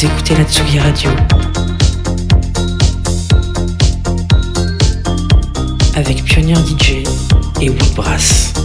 Vous écoutez la Tsugi Radio. Avec Pionnier DJ et Woodbrass.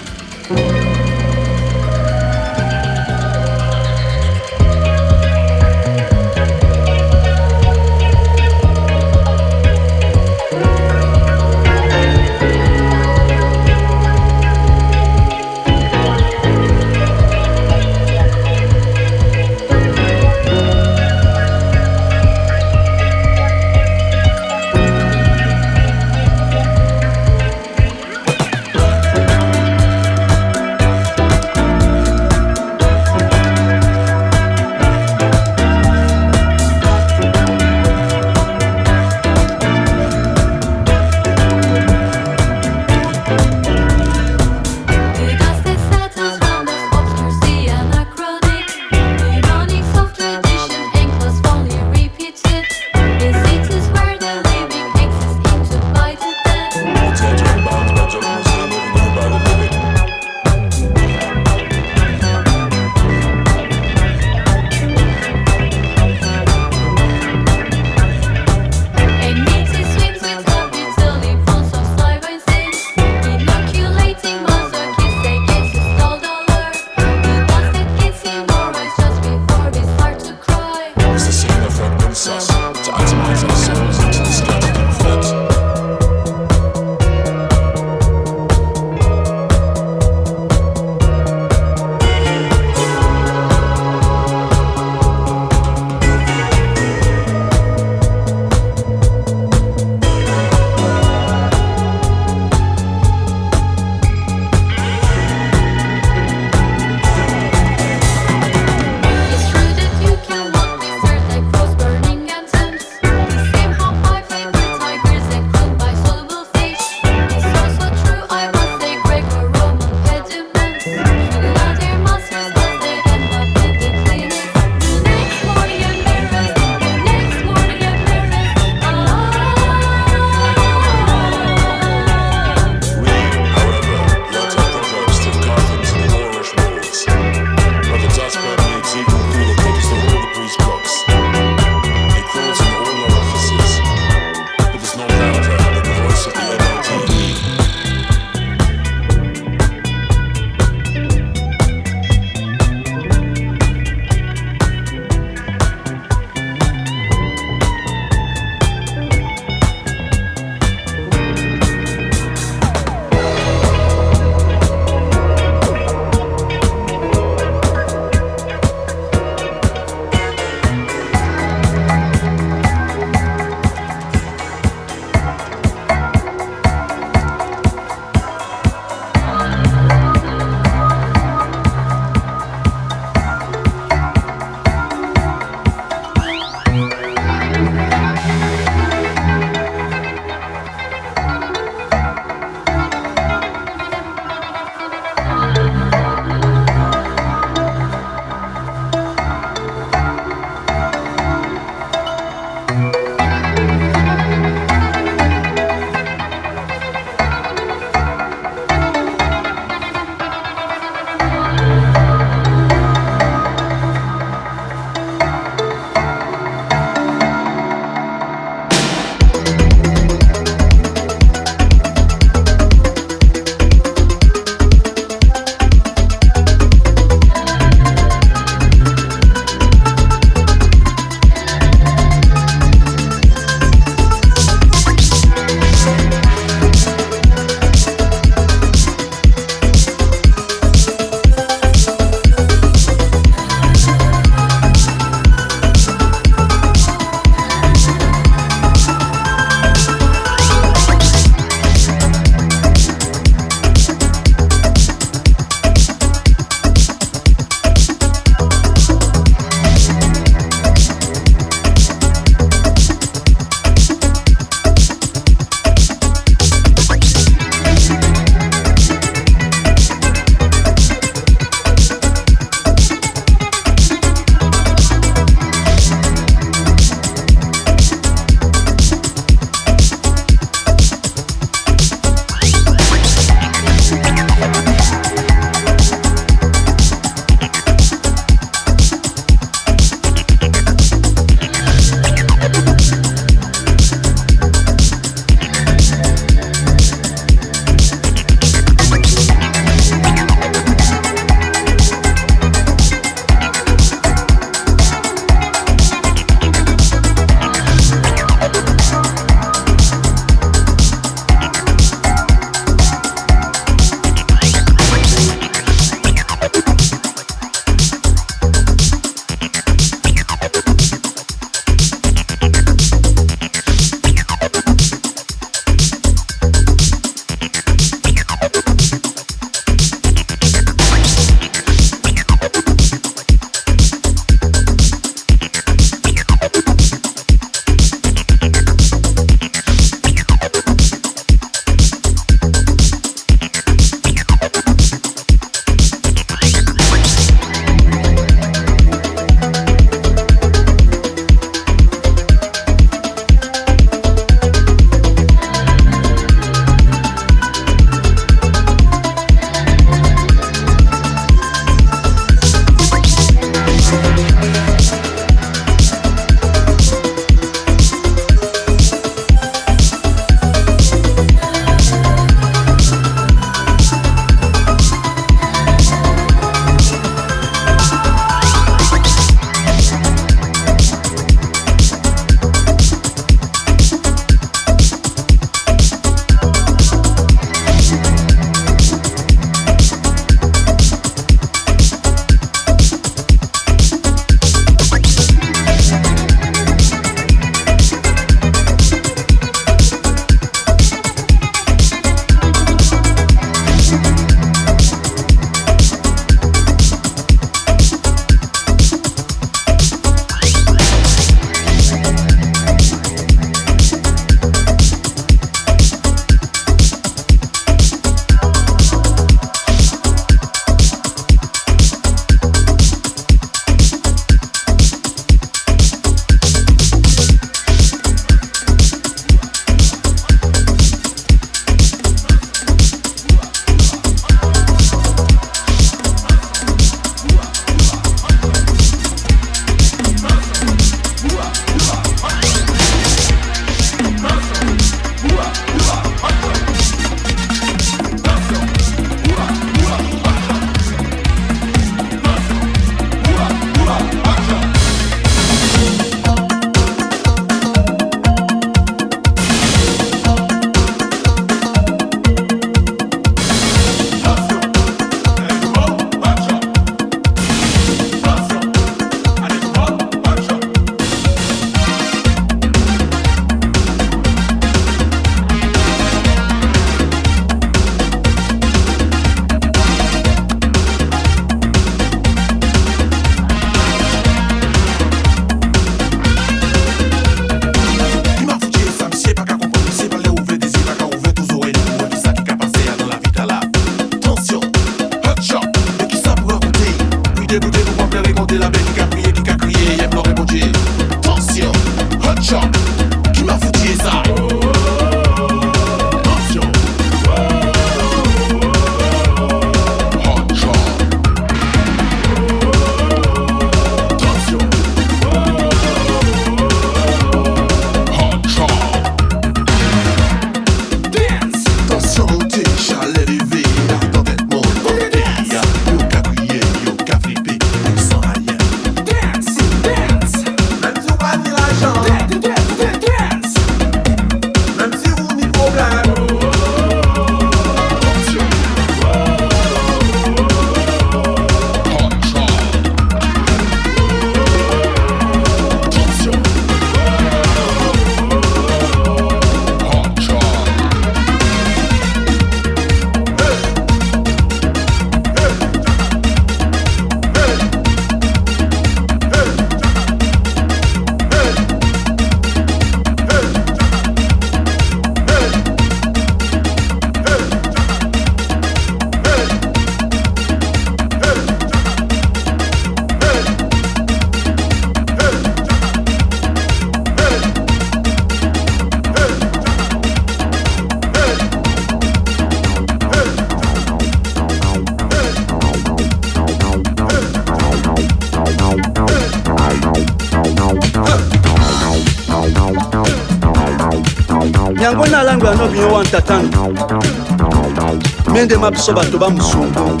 Mendema biso bato bamusungu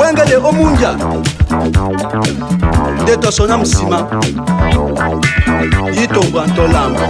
wengele omunja nde tosona nsima yitombwa ntolamba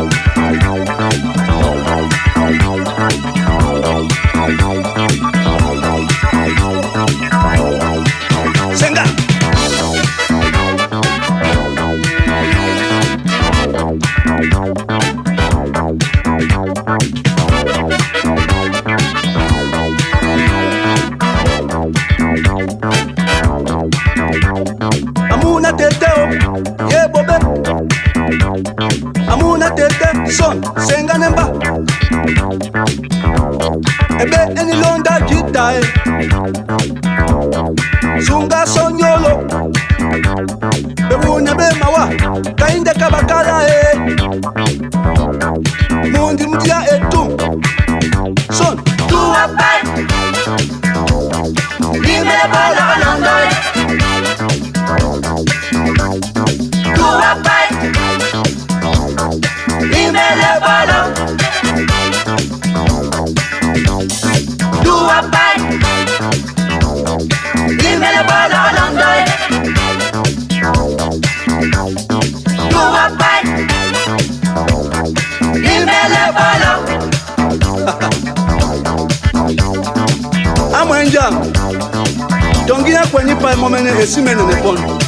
emomene esimenene mpono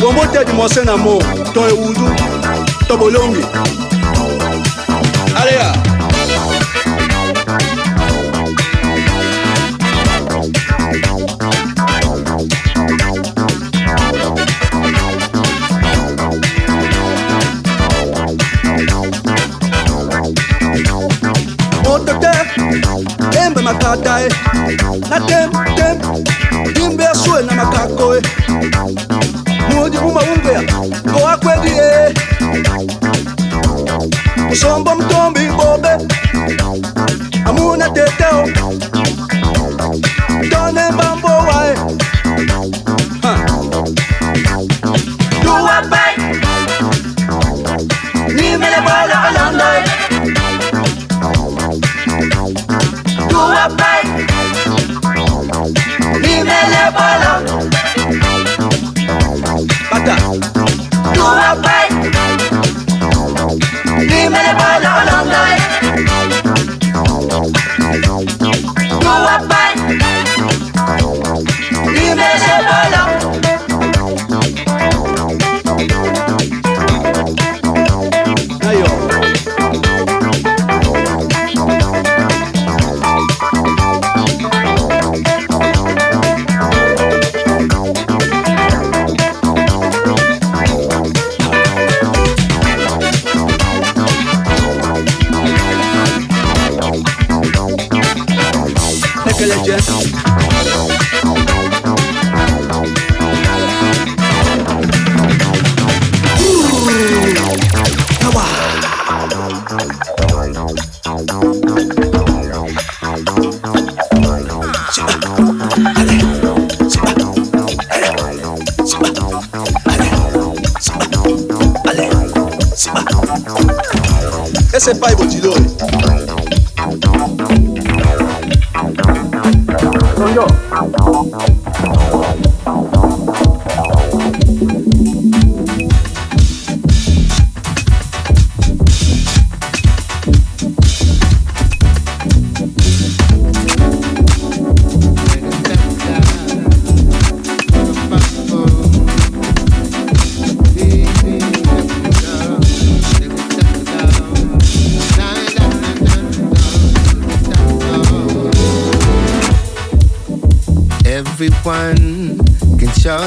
bombotedi mose na mo to ewudu to bolongi. Aleya ah. makada e na dem dem. Dimbe asue na makako e eh. muoji umaungea koakwedi e eh. usombo mtombi bobe amuna teteo oh. Spotify.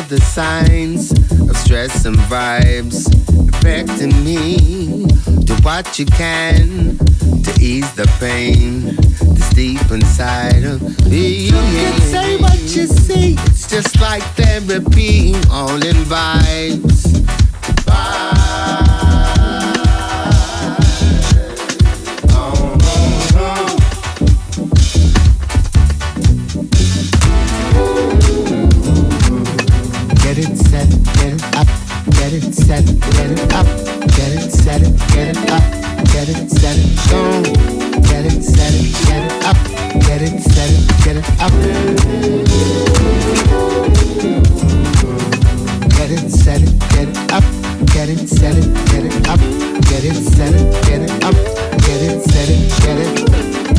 The signs of stress and vibes affecting me. Do what you can to ease the pain that's deep inside of me. You can say what you see, it's just like set it, get it up. Get it, set it, get it up. Get it, set it, get it.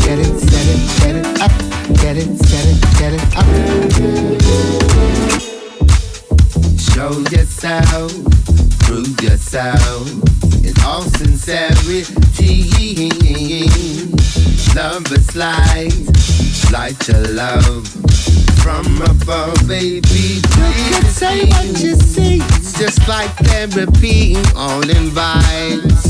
Get it, set it, get it up. Get it, set it, get it up. Show yourself, prove yourself. It's all sincerity. Number slides light your love from above, baby. You can say what you see, just like therapy, all in vibes.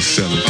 Care